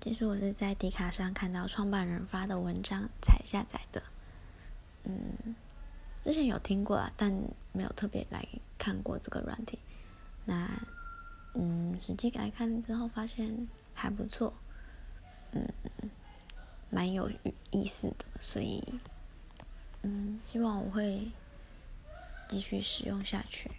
其实我是在迪卡上看到创办人发的文章才下载的。嗯之前有听过啊但没有特别来看过这个软体。那嗯实际来看之后发现还不错。嗯蛮有意思的所以嗯希望我会继续使用下去。